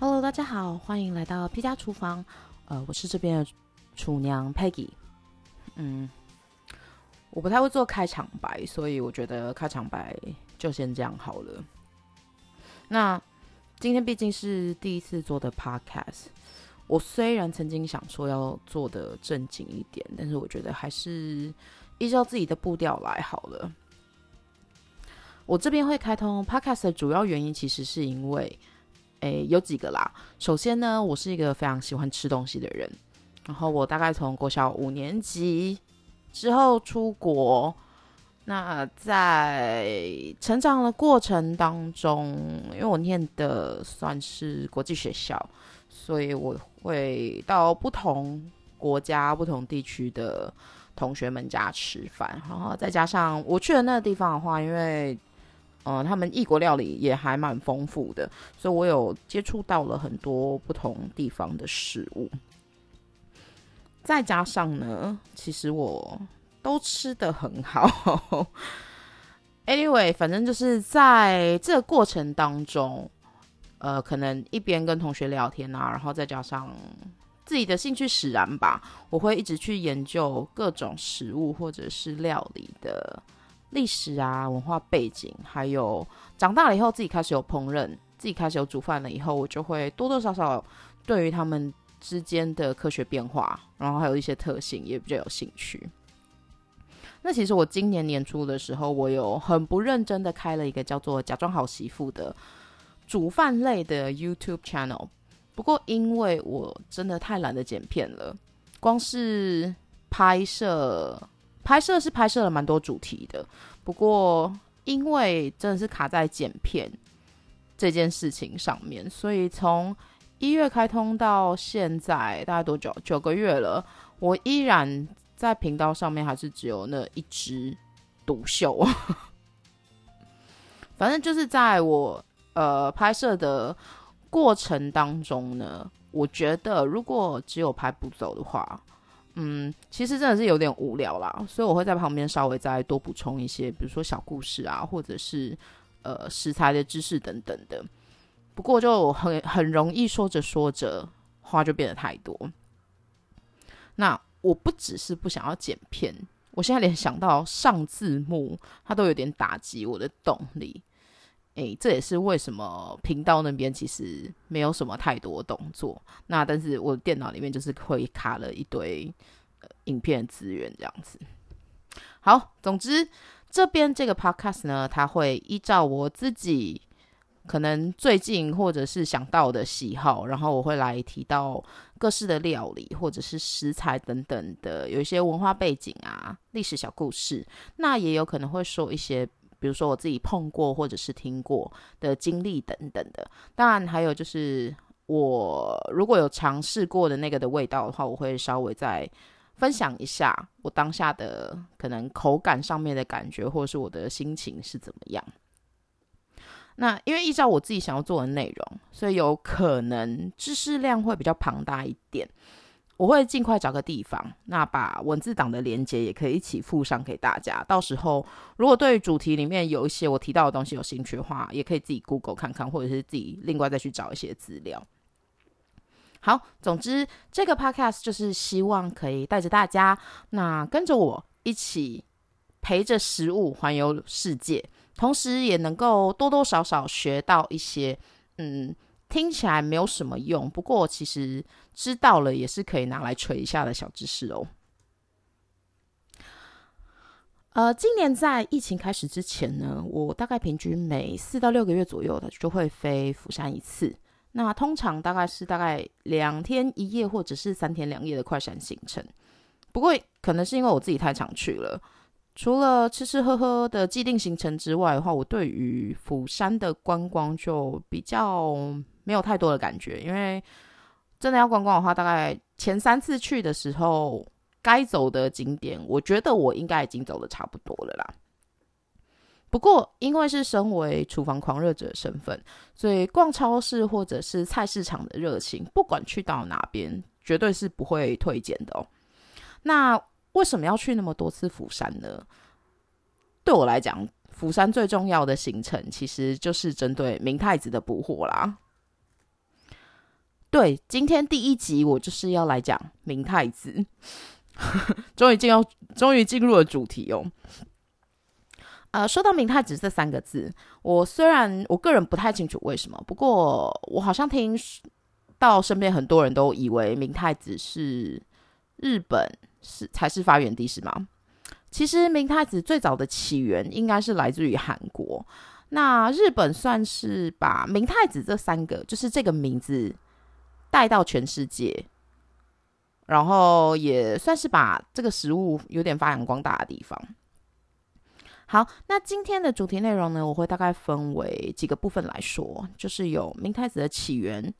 Hello，大家好，欢迎来到 P 家厨房。呃，我是这边的厨娘 Peggy。嗯，我不太会做开场白，所以我觉得开场白就先这样好了。那今天毕竟是第一次做的 Podcast，我虽然曾经想说要做的正经一点，但是我觉得还是依照自己的步调来好了。我这边会开通 Podcast 的主要原因，其实是因为。诶，有几个啦。首先呢，我是一个非常喜欢吃东西的人。然后我大概从国小五年级之后出国，那在成长的过程当中，因为我念的算是国际学校，所以我会到不同国家、不同地区的同学们家吃饭。然后再加上我去的那个地方的话，因为呃，他们异国料理也还蛮丰富的，所以我有接触到了很多不同地方的食物。再加上呢，其实我都吃的很好。Anyway，反正就是在这个过程当中，呃，可能一边跟同学聊天啊，然后再加上自己的兴趣使然吧，我会一直去研究各种食物或者是料理的。历史啊，文化背景，还有长大了以后自己开始有烹饪，自己开始有煮饭了以后，我就会多多少少对于他们之间的科学变化，然后还有一些特性也比较有兴趣。那其实我今年年初的时候，我有很不认真的开了一个叫做“假装好媳妇”的煮饭类的 YouTube channel，不过因为我真的太懒得剪片了，光是拍摄。拍摄是拍摄了蛮多主题的，不过因为真的是卡在剪片这件事情上面，所以从一月开通到现在大概多久？九个月了，我依然在频道上面还是只有那一支独秀。反正就是在我呃拍摄的过程当中呢，我觉得如果只有拍不走的话。嗯，其实真的是有点无聊啦，所以我会在旁边稍微再多补充一些，比如说小故事啊，或者是呃食材的知识等等的。不过就很很容易说着说着话就变得太多。那我不只是不想要剪片，我现在连想到上字幕，它都有点打击我的动力。诶，这也是为什么频道那边其实没有什么太多动作。那但是我电脑里面就是会卡了一堆影片资源这样子。好，总之这边这个 podcast 呢，它会依照我自己可能最近或者是想到的喜好，然后我会来提到各式的料理或者是食材等等的，有一些文化背景啊、历史小故事。那也有可能会说一些。比如说我自己碰过或者是听过的经历等等的，当然还有就是我如果有尝试过的那个的味道的话，我会稍微再分享一下我当下的可能口感上面的感觉，或者是我的心情是怎么样。那因为依照我自己想要做的内容，所以有可能知识量会比较庞大一点。我会尽快找个地方，那把文字档的连接也可以一起附上给大家。到时候如果对主题里面有一些我提到的东西有兴趣的话，也可以自己 Google 看看，或者是自己另外再去找一些资料。好，总之这个 Podcast 就是希望可以带着大家，那跟着我一起陪着食物环游世界，同时也能够多多少少学到一些，嗯。听起来没有什么用，不过其实知道了也是可以拿来吹一下的小知识哦。呃，今年在疫情开始之前呢，我大概平均每四到六个月左右的就会飞釜山一次。那通常大概是大概两天一夜或者是三天两夜的快闪行程。不过可能是因为我自己太常去了。除了吃吃喝喝的既定行程之外的话，我对于釜山的观光就比较没有太多的感觉。因为真的要观光的话，大概前三次去的时候，该走的景点，我觉得我应该已经走的差不多了啦。不过，因为是身为厨房狂热者身份，所以逛超市或者是菜市场的热情，不管去到哪边，绝对是不会推荐的哦。那。为什么要去那么多次釜山呢？对我来讲，釜山最重要的行程其实就是针对明太子的捕获啦。对，今天第一集我就是要来讲明太子，终于进入，终于进入了主题哦。呃，说到明太子这三个字，我虽然我个人不太清楚为什么，不过我好像听到身边很多人都以为明太子是日本是才是发源地，是吗？其实明太子最早的起源应该是来自于韩国，那日本算是把明太子这三个就是这个名字带到全世界，然后也算是把这个食物有点发扬光大的地方。好，那今天的主题内容呢，我会大概分为几个部分来说，就是有明太子的起源，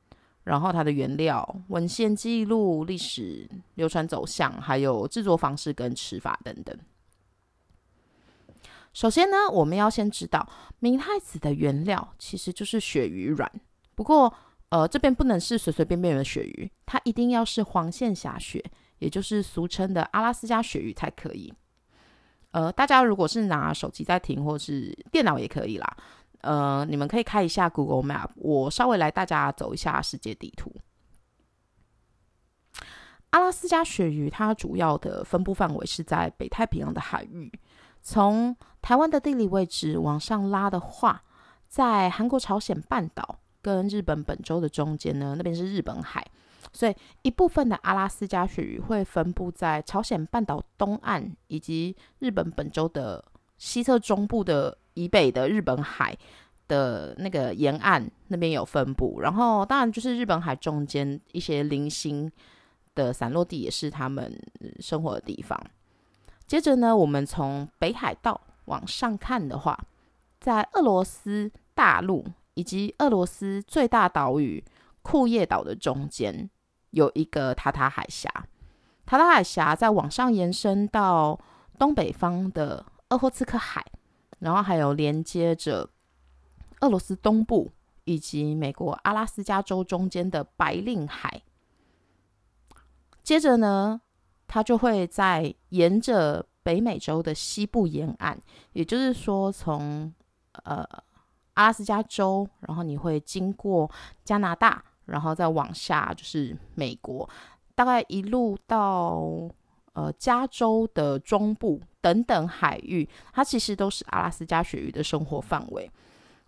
然后它的原料、文献记录、历史流传走向，还有制作方式跟吃法等等。首先呢，我们要先知道明太子的原料其实就是鳕鱼卵，不过呃这边不能是随随便便的鳕鱼，它一定要是黄线霞鳕，也就是俗称的阿拉斯加鳕鱼才可以。呃，大家如果是拿手机在听，或是电脑也可以啦。呃，你们可以开一下 Google Map，我稍微来大家走一下世界地图。阿拉斯加鳕鱼它主要的分布范围是在北太平洋的海域。从台湾的地理位置往上拉的话，在韩国朝鲜半岛跟日本本州的中间呢，那边是日本海。所以一部分的阿拉斯加鳕鱼会分布在朝鲜半岛东岸，以及日本本州的西侧中部的以北的日本海的那个沿岸那边有分布。然后当然就是日本海中间一些零星的散落地也是他们生活的地方。接着呢，我们从北海道往上看的话，在俄罗斯大陆以及俄罗斯最大岛屿。库页岛的中间有一个塔塔海峡，塔塔海峡再往上延伸到东北方的鄂霍次克海，然后还有连接着俄罗斯东部以及美国阿拉斯加州中间的白令海。接着呢，它就会在沿着北美洲的西部沿岸，也就是说从呃阿拉斯加州，然后你会经过加拿大。然后再往下就是美国，大概一路到呃加州的中部等等海域，它其实都是阿拉斯加鳕鱼的生活范围。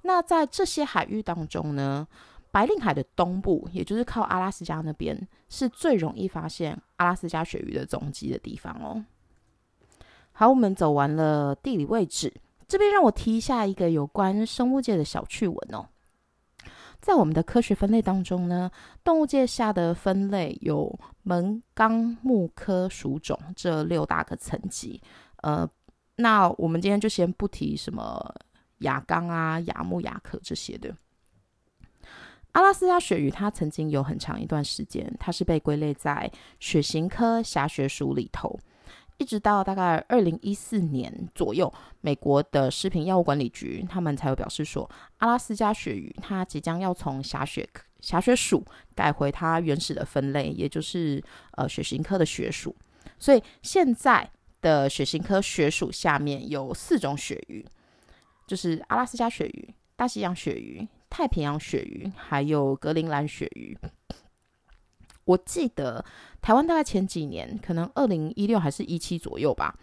那在这些海域当中呢，白令海的东部，也就是靠阿拉斯加那边，是最容易发现阿拉斯加鳕鱼的踪迹的地方哦。好，我们走完了地理位置，这边让我提一下一个有关生物界的小趣闻哦。在我们的科学分类当中呢，动物界下的分类有门纲目科属种这六大个层级。呃，那我们今天就先不提什么亚纲啊、亚目、亚科这些的。阿拉斯加鳕鱼它曾经有很长一段时间，它是被归类在血型科狭鳕属里头。一直到大概二零一四年左右，美国的食品药物管理局他们才有表示说，阿拉斯加鳕鱼它即将要从狭鳕狭鳕属改回它原始的分类，也就是呃血型科的血属。所以现在的血型科血属下面有四种鳕鱼，就是阿拉斯加鳕鱼、大西洋鳕鱼、太平洋鳕鱼，还有格陵兰鳕鱼。我记得台湾大概前几年，可能二零一六还是一七左右吧，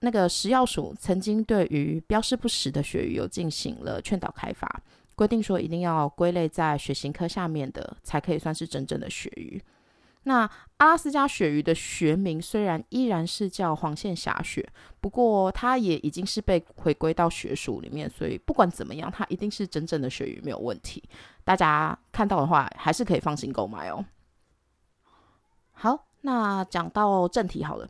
那个食药署曾经对于标示不实的鳕鱼有进行了劝导开发，规定说一定要归类在血型科下面的，才可以算是真正的鳕鱼。那阿拉斯加鳕鱼的学名虽然依然是叫黄线霞鳕，不过它也已经是被回归到血属里面，所以不管怎么样，它一定是真正的鳕鱼，没有问题。大家看到的话，还是可以放心购买哦。好，那讲到正题好了。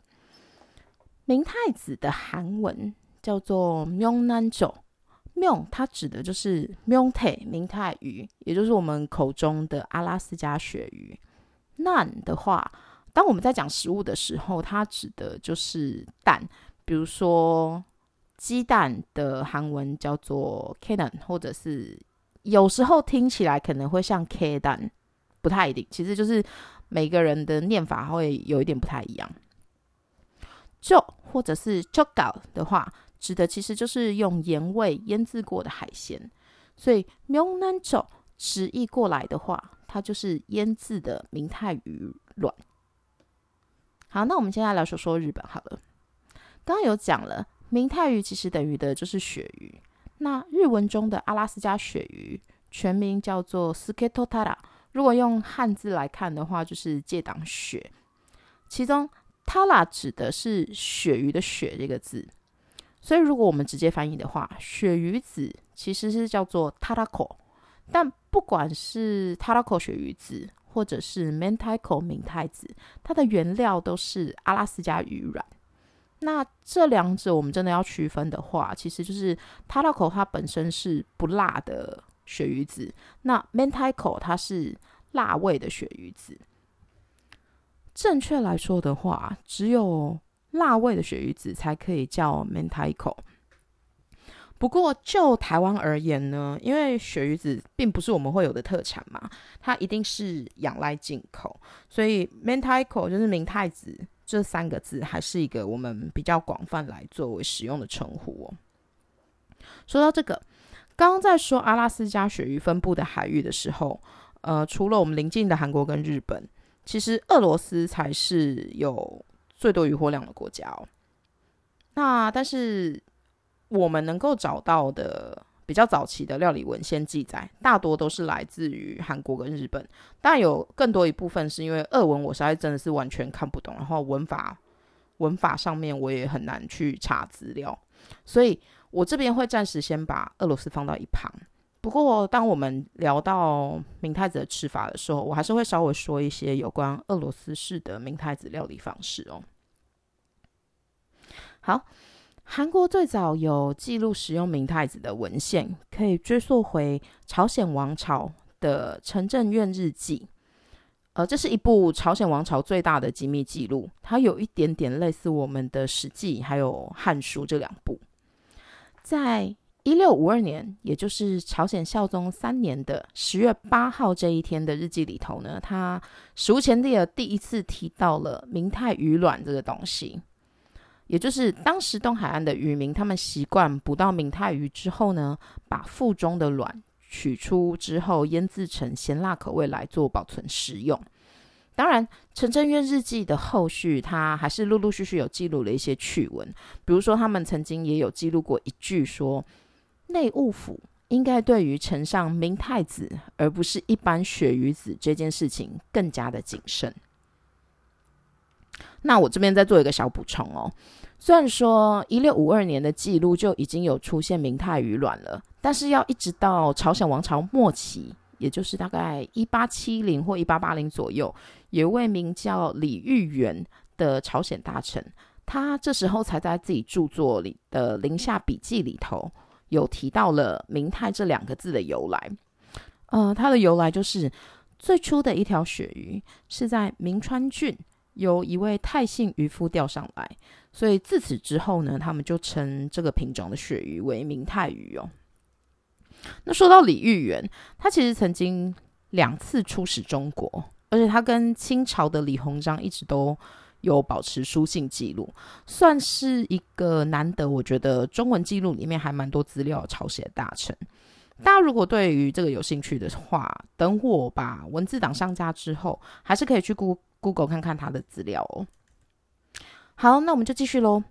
明太子的韩文叫做 “myongnan”，myong 它指的就是 m y o n t e 明太鱼，也就是我们口中的阿拉斯加鳕鱼。nan 的话，当我们在讲食物的时候，它指的就是蛋，比如说鸡蛋的韩文叫做 kanan，或者是有时候听起来可能会像 k 蛋，不太一定，其实就是。每个人的念法会有一点不太一样。就或者是 c h o k a 的话，指的其实就是用盐味腌制过的海鲜。所以 m y o n g n a n j o 直译过来的话，它就是腌制的明太鱼卵。好，那我们现在来说说日本好了。刚刚有讲了，明太鱼其实等于的就是鳕鱼。那日文中的阿拉斯加鳕鱼全名叫做 Sketotara，如果用汉字来看的话，就是借档鳕。其中 “tala” 指的是鳕鱼的鳕这个字，所以如果我们直接翻译的话，鳕鱼子其实是叫做 Tarako。但不管是 Tarako 鳕鱼子，或者是 Mentaiko 明太子，它的原料都是阿拉斯加鱼卵。那这两者我们真的要区分的话，其实就是 Tarako 它本身是不辣的鳕鱼子，那 Mentaiko 它是辣味的鳕鱼子。正确来说的话，只有辣味的鳕鱼子才可以叫 Mentaiko。不过就台湾而言呢，因为鳕鱼子并不是我们会有的特产嘛，它一定是仰赖进口，所以 Mentaiko 就是明太子这三个字还是一个我们比较广泛来作为使用的称呼哦。说到这个，刚刚在说阿拉斯加鳕鱼分布的海域的时候，呃，除了我们邻近的韩国跟日本，其实俄罗斯才是有最多渔获量的国家哦。那但是。我们能够找到的比较早期的料理文献记载，大多都是来自于韩国跟日本，但有更多一部分是因为俄文，我实在真的是完全看不懂，然后文法文法上面我也很难去查资料，所以我这边会暂时先把俄罗斯放到一旁。不过，当我们聊到明太子的吃法的时候，我还是会稍微说一些有关俄罗斯式的明太子料理方式哦。好。韩国最早有记录使用明太子的文献，可以追溯回朝鲜王朝的《陈政院日记》。呃，这是一部朝鲜王朝最大的机密记录，它有一点点类似我们的《史记》还有《汉书》这两部。在一六五二年，也就是朝鲜孝宗三年的十月八号这一天的日记里头呢，他史无前例的第一次提到了明太鱼卵这个东西。也就是当时东海岸的渔民，他们习惯捕到明太鱼之后呢，把腹中的卵取出之后腌制成咸辣口味来做保存食用。当然，陈正渊日记的后续，他还是陆陆续续有记录了一些趣闻，比如说他们曾经也有记录过一句说，内务府应该对于呈上明太子而不是一般鳕鱼子这件事情更加的谨慎。那我这边再做一个小补充哦。虽然说一六五二年的记录就已经有出现明太鱼卵了，但是要一直到朝鲜王朝末期，也就是大概一八七零或一八八零左右，有一位名叫李玉元的朝鲜大臣，他这时候才在自己著作里的《临夏笔记》里头有提到了“明太”这两个字的由来。呃，它的由来就是最初的一条鳕鱼是在明川郡。由一位泰姓渔夫钓上来，所以自此之后呢，他们就称这个品种的鳕鱼为明泰鱼哦。那说到李玉元，他其实曾经两次出使中国，而且他跟清朝的李鸿章一直都有保持书信记录，算是一个难得。我觉得中文记录里面还蛮多资料抄写大臣。大家如果对于这个有兴趣的话，等我把文字档上架之后，还是可以去。Google 看看他的资料哦。好，那我们就继续喽。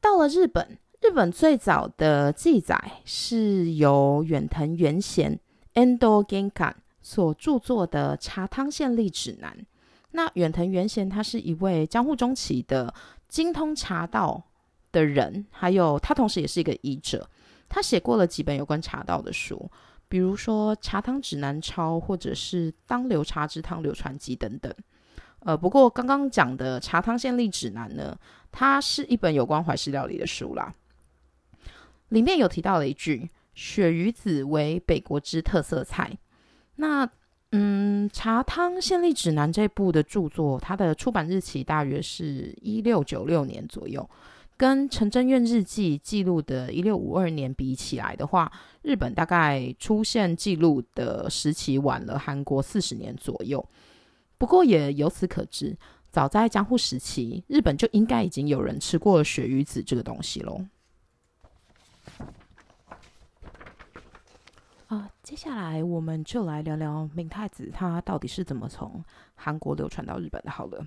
到了日本，日本最早的记载是由远藤元贤 （Endo Genkan） 所著作的《茶汤县历指南》。那远藤元贤他是一位江户中期的精通茶道的人，还有他同时也是一个医者。他写过了几本有关茶道的书。比如说《茶汤指南抄》，或者是《当流茶之汤流传记》等等。呃，不过刚刚讲的《茶汤县历指南》呢，它是一本有关怀石料理的书啦。里面有提到了一句：“鳕鱼子为北国之特色菜。”那，嗯，《茶汤县历指南》这部的著作，它的出版日期大约是一六九六年左右。跟陈真院日记记录的1652年比起来的话，日本大概出现记录的时期晚了韩国四十年左右。不过也由此可知，早在江户时期，日本就应该已经有人吃过鳕鱼子这个东西喽。啊，接下来我们就来聊聊明太子，它到底是怎么从韩国流传到日本的。好了，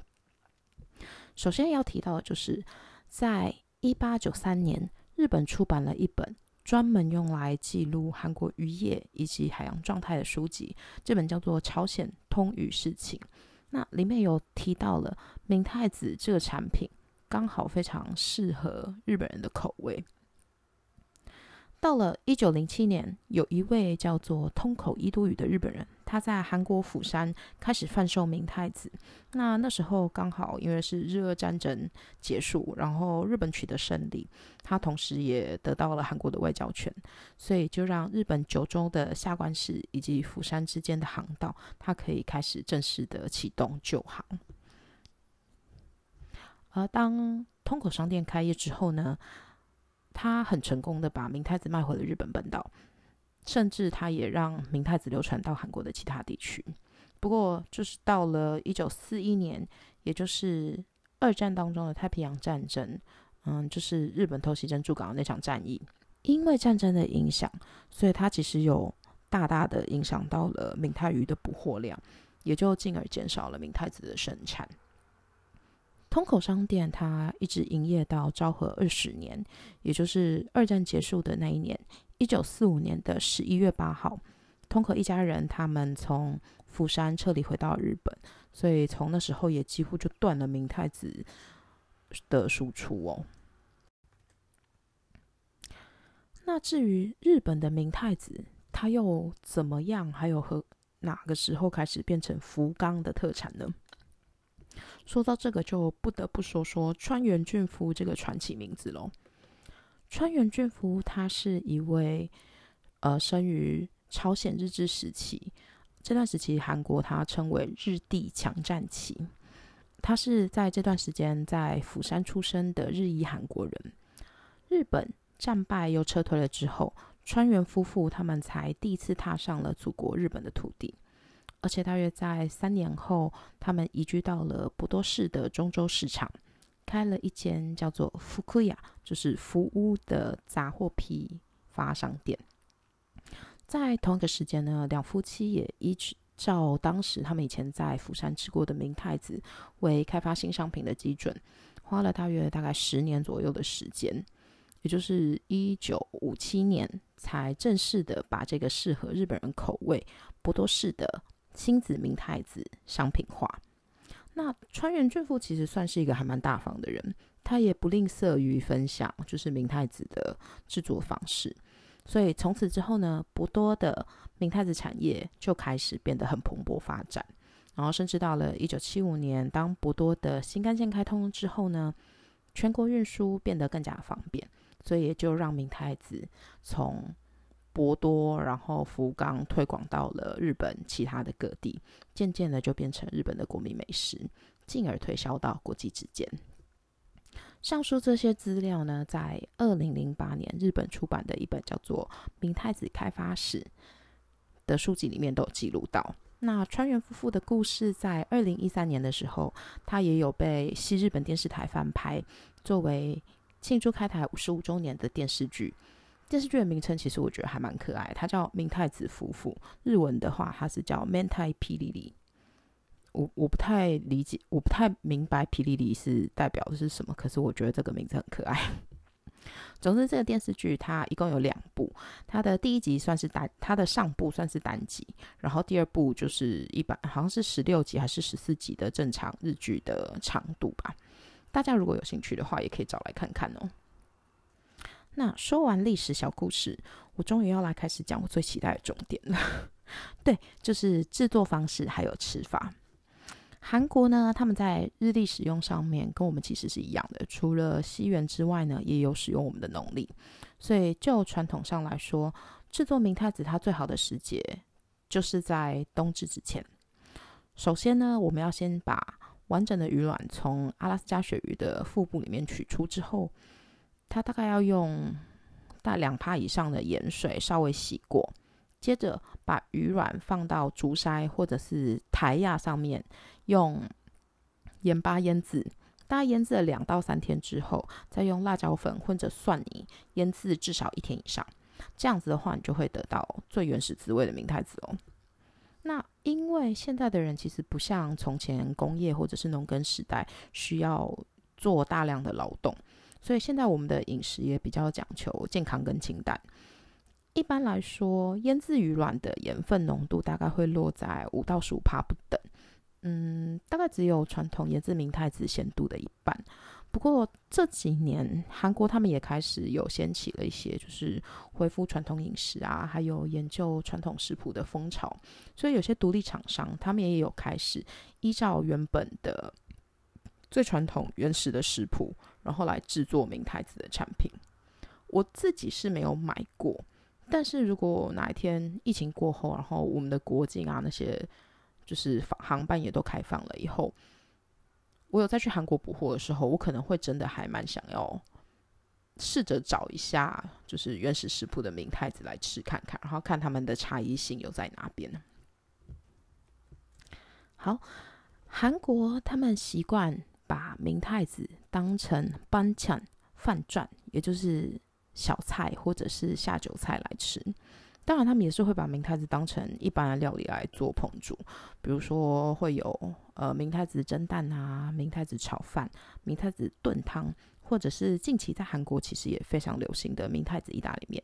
首先要提到的就是，在一八九三年，日本出版了一本专门用来记录韩国渔业以及海洋状态的书籍，这本叫做《朝鲜通语事情》。那里面有提到了明太子这个产品，刚好非常适合日本人的口味。到了一九零七年，有一位叫做通口伊都宇的日本人，他在韩国釜山开始贩售明太子。那那时候刚好因为是日俄战争结束，然后日本取得胜利，他同时也得到了韩国的外交权，所以就让日本九州的下关市以及釜山之间的航道，它可以开始正式的启动旧航。而当通口商店开业之后呢？他很成功的把明太子卖回了日本本岛，甚至他也让明太子流传到韩国的其他地区。不过，就是到了一九四一年，也就是二战当中的太平洋战争，嗯，就是日本偷袭珍珠港的那场战役，因为战争的影响，所以它其实有大大的影响到了明太鱼的捕获量，也就进而减少了明太子的生产。通口商店，它一直营业到昭和二十年，也就是二战结束的那一年，一九四五年的十一月八号，通口一家人他们从釜山撤离回到日本，所以从那时候也几乎就断了明太子的输出哦。那至于日本的明太子，它又怎么样？还有和哪个时候开始变成福冈的特产呢？说到这个，就不得不说说川原俊夫这个传奇名字喽。川原俊夫他是一位呃生于朝鲜日治时期，这段时期韩国他称为日帝强战期。他是在这段时间在釜山出生的日裔韩国人。日本战败又撤退了之后，川原夫妇他们才第一次踏上了祖国日本的土地。而且大约在三年后，他们移居到了博多市的中州市场，开了一间叫做福库亚，就是福屋的杂货批发商店。在同一个时间呢，两夫妻也依照当时他们以前在釜山吃过的明太子为开发新商品的基准，花了大约大概十年左右的时间，也就是一九五七年才正式的把这个适合日本人口味博多市的。亲子明太子商品化，那川原俊夫其实算是一个还蛮大方的人，他也不吝啬于分享，就是明太子的制作方式。所以从此之后呢，博多的明太子产业就开始变得很蓬勃发展。然后甚至到了一九七五年，当博多的新干线开通之后呢，全国运输变得更加方便，所以也就让明太子从博多，然后福冈推广到了日本其他的各地，渐渐的就变成日本的国民美食，进而推销到国际之间。上述这些资料呢，在二零零八年日本出版的一本叫做《明太子开发史》的书籍里面都有记录到。那川原夫妇的故事，在二零一三年的时候，他也有被西日本电视台翻拍，作为庆祝开台五十五周年的电视剧。电视剧的名称其实我觉得还蛮可爱，它叫《明太子夫妇》。日文的话，它是叫《Mentai 霹雳雳》。我我不太理解，我不太明白“霹雳里”是代表的是什么。可是我觉得这个名字很可爱。总之，这个电视剧它一共有两部，它的第一集算是单，它的上部算是单集，然后第二部就是一般，好像是十六集还是十四集的正常日剧的长度吧。大家如果有兴趣的话，也可以找来看看哦。那说完历史小故事，我终于要来开始讲我最期待的重点了。对，就是制作方式还有吃法。韩国呢，他们在日历使用上面跟我们其实是一样的，除了西元之外呢，也有使用我们的农历。所以就传统上来说，制作明太子它最好的时节就是在冬至之前。首先呢，我们要先把完整的鱼卵从阿拉斯加鳕鱼的腹部里面取出之后。它大概要用大两帕以上的盐水稍微洗过，接着把鱼卵放到竹筛或者是台压上面，用盐巴腌制。大概腌制了两到三天之后，再用辣椒粉或者蒜泥腌制至少一天以上。这样子的话，你就会得到最原始滋味的明太子哦。那因为现在的人其实不像从前工业或者是农耕时代需要做大量的劳动，所以现在我们的饮食也比较讲求健康跟清淡。一般来说，腌制鱼卵的盐分浓度大概会落在五到十五帕不等，嗯，大概只有传统腌制明太子咸度的一半。不过这几年，韩国他们也开始有掀起了一些，就是恢复传统饮食啊，还有研究传统食谱的风潮。所以有些独立厂商，他们也有开始依照原本的最传统原始的食谱，然后来制作明太子的产品。我自己是没有买过。但是如果哪一天疫情过后，然后我们的国境啊那些就是航班也都开放了以后，我有再去韩国补货的时候，我可能会真的还蛮想要试着找一下就是原始食谱的明太子来吃看看，然后看他们的差异性有在哪边？好，韩国他们习惯把明太子当成班抢饭赚，也就是。小菜或者是下酒菜来吃，当然他们也是会把明太子当成一般的料理来做烹煮，比如说会有呃明太子蒸蛋啊、明太子炒饭、明太子炖汤，或者是近期在韩国其实也非常流行的明太子意大利面。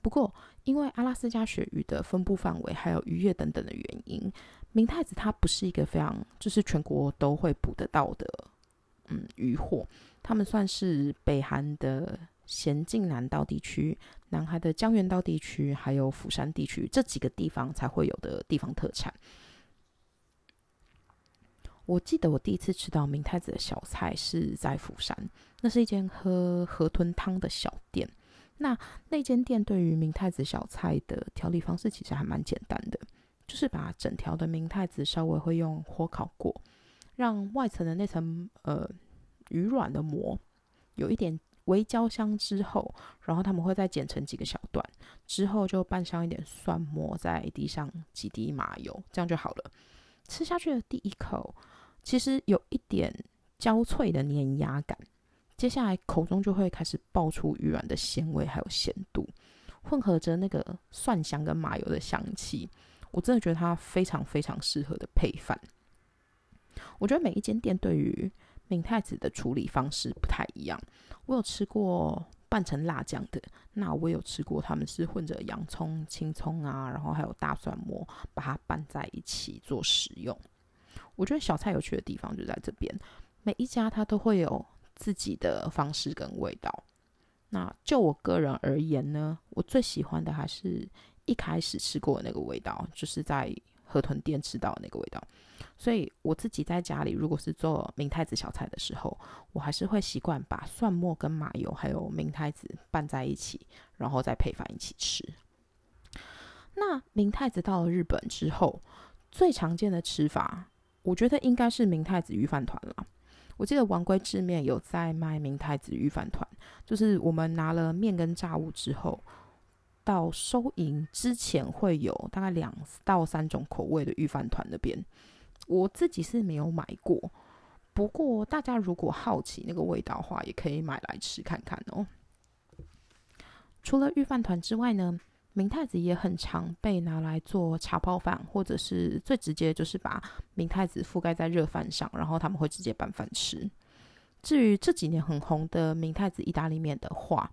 不过因为阿拉斯加鳕鱼的分布范围还有渔业等等的原因，明太子它不是一个非常就是全国都会捕得到的嗯渔获，他们算是北韩的。咸镜南道地区、南海的江原道地区，还有釜山地区这几个地方才会有的地方特产。我记得我第一次吃到明太子的小菜是在釜山，那是一间喝河豚汤的小店。那那间店对于明太子小菜的调理方式其实还蛮简单的，就是把整条的明太子稍微会用火烤过，让外层的那层呃鱼软的膜有一点。微焦香之后，然后他们会再剪成几个小段，之后就拌上一点蒜末，在滴上几滴麻油，这样就好了。吃下去的第一口，其实有一点焦脆的粘牙感，接下来口中就会开始爆出鱼软的鲜味，还有咸度，混合着那个蒜香跟麻油的香气，我真的觉得它非常非常适合的配饭。我觉得每一间店对于明太子的处理方式不太一样。我有吃过拌成辣酱的，那我有吃过他们是混着洋葱、青葱啊，然后还有大蒜末，把它拌在一起做食用。我觉得小菜有趣的地方就在这边，每一家它都会有自己的方式跟味道。那就我个人而言呢，我最喜欢的还是一开始吃过的那个味道，就是在河豚店吃到的那个味道。所以我自己在家里，如果是做明太子小菜的时候，我还是会习惯把蒜末跟麻油还有明太子拌在一起，然后再配饭一起吃。那明太子到了日本之后，最常见的吃法，我觉得应该是明太子鱼饭团了。我记得王龟制面有在卖明太子鱼饭团，就是我们拿了面跟炸物之后，到收银之前会有大概两到三种口味的御饭团那边。我自己是没有买过，不过大家如果好奇那个味道的话，也可以买来吃看看哦。除了御饭团之外呢，明太子也很常被拿来做茶泡饭，或者是最直接就是把明太子覆盖在热饭上，然后他们会直接拌饭吃。至于这几年很红的明太子意大利面的话，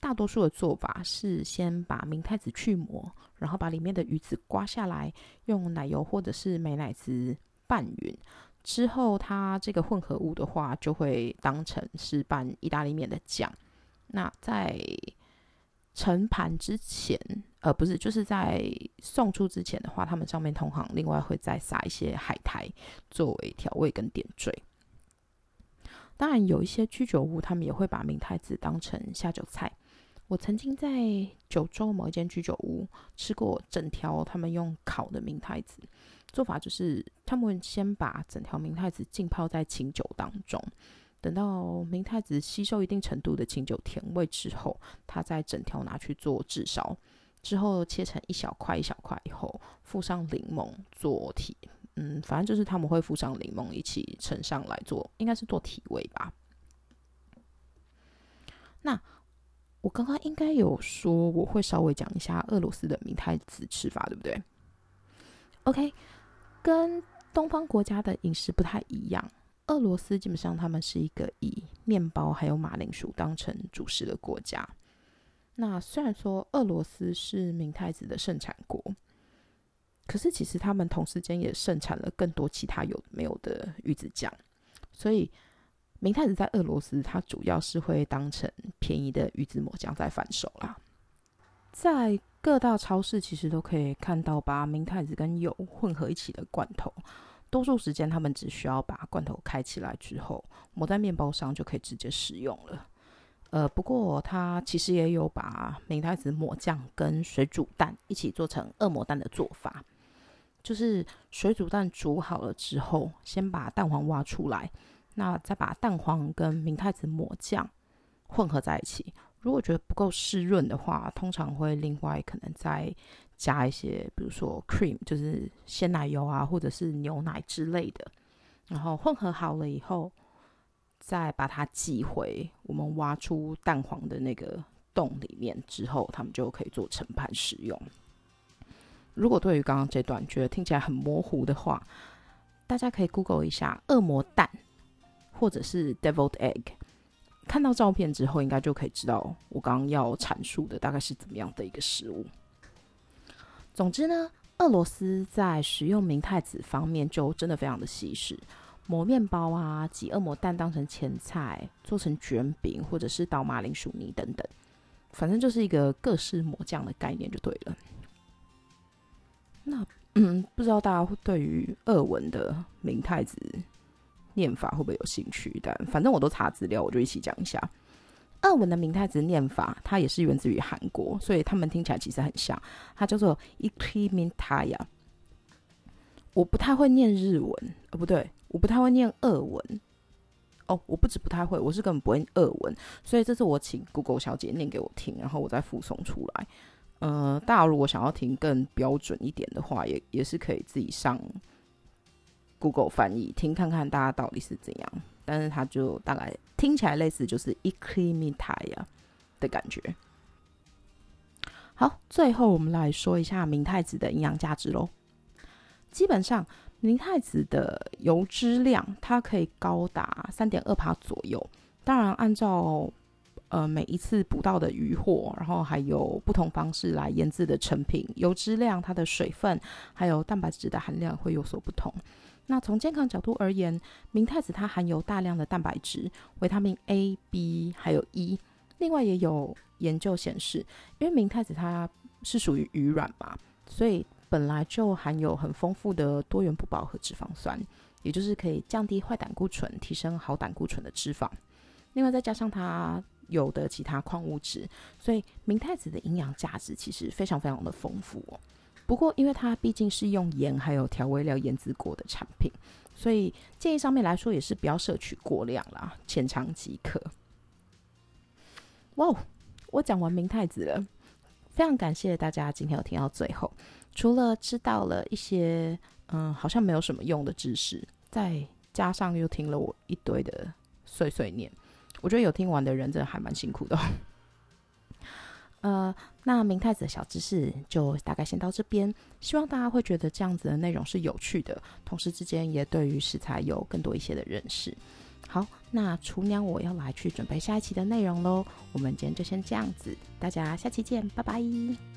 大多数的做法是先把明太子去膜，然后把里面的鱼子刮下来，用奶油或者是美乃滋。拌匀之后，它这个混合物的话，就会当成是拌意大利面的酱。那在盛盘之前，呃，不是，就是在送出之前的话，他们上面同行另外会再撒一些海苔作为调味跟点缀。当然，有一些居酒屋，他们也会把明太子当成下酒菜。我曾经在九州某一间居酒屋吃过整条他们用烤的明太子。做法就是，他们先把整条明太子浸泡在清酒当中，等到明太子吸收一定程度的清酒甜味之后，他再整条拿去做炙烧，之后切成一小块一小块以后，附上柠檬做体，嗯，反正就是他们会附上柠檬一起盛上来做，应该是做体味吧。那我刚刚应该有说我会稍微讲一下俄罗斯的明太子吃法，对不对？OK，跟东方国家的饮食不太一样。俄罗斯基本上他们是一个以面包还有马铃薯当成主食的国家。那虽然说俄罗斯是明太子的盛产国，可是其实他们同时间也盛产了更多其他有没有的鱼子酱。所以明太子在俄罗斯，它主要是会当成便宜的鱼子抹酱在贩售啦。在各大超市其实都可以看到把明太子跟油混合一起的罐头。多数时间，他们只需要把罐头开起来之后，抹在面包上就可以直接食用了。呃，不过它其实也有把明太子抹酱跟水煮蛋一起做成恶魔蛋的做法，就是水煮蛋煮好了之后，先把蛋黄挖出来，那再把蛋黄跟明太子抹酱混合在一起。如果觉得不够湿润的话，通常会另外可能再。加一些，比如说 cream，就是鲜奶油啊，或者是牛奶之类的，然后混合好了以后，再把它挤回我们挖出蛋黄的那个洞里面之后，他们就可以做盛盘使用。如果对于刚刚这段觉得听起来很模糊的话，大家可以 Google 一下恶魔蛋，或者是 deviled egg，看到照片之后，应该就可以知道我刚刚要阐述的大概是怎么样的一个食物。总之呢，俄罗斯在食用明太子方面就真的非常的西式，磨面包啊，挤恶魔蛋当成前菜，做成卷饼，或者是倒马铃薯泥等等，反正就是一个各式抹酱的概念就对了。那嗯，不知道大家对于俄文的明太子念法会不会有兴趣？但反正我都查资料，我就一起讲一下。二文的明太子念法，它也是源自于韩国，所以他们听起来其实很像。它叫做 i k i m i n t a y a。我不太会念日文，呃，不对，我不太会念二文。哦，我不止不太会，我是根本不会二文。所以这次我请 Google 小姐念给我听，然后我再附送出来。呃，大家如果想要听更标准一点的话，也也是可以自己上 Google 翻译听看看，大家到底是怎样。但是它就大概听起来类似，就是 i k r i m i t a y a 的感觉。好，最后我们来说一下明太子的营养价值喽。基本上，明太子的油脂量它可以高达三点二帕左右。当然，按照呃每一次捕到的鱼货，然后还有不同方式来腌制的成品，油脂量、它的水分还有蛋白质的含量会有所不同。那从健康角度而言，明太子它含有大量的蛋白质、维他命 A、B 还有 E。另外也有研究显示，因为明太子它是属于鱼卵嘛，所以本来就含有很丰富的多元不饱和脂肪酸，也就是可以降低坏胆固醇、提升好胆固醇的脂肪。另外再加上它有的其他矿物质，所以明太子的营养价值其实非常非常的丰富哦。不过，因为它毕竟是用盐还有调味料腌制过的产品，所以建议上面来说也是不要摄取过量啦，浅尝即可。哇，我讲完明太子了，非常感谢大家今天有听到最后。除了知道了一些嗯好像没有什么用的知识，再加上又听了我一堆的碎碎念，我觉得有听完的人真的还蛮辛苦的。呃，那明太子的小知识就大概先到这边，希望大家会觉得这样子的内容是有趣的，同时之间也对于食材有更多一些的认识。好，那厨娘我要来去准备下一期的内容喽，我们今天就先这样子，大家下期见，拜拜。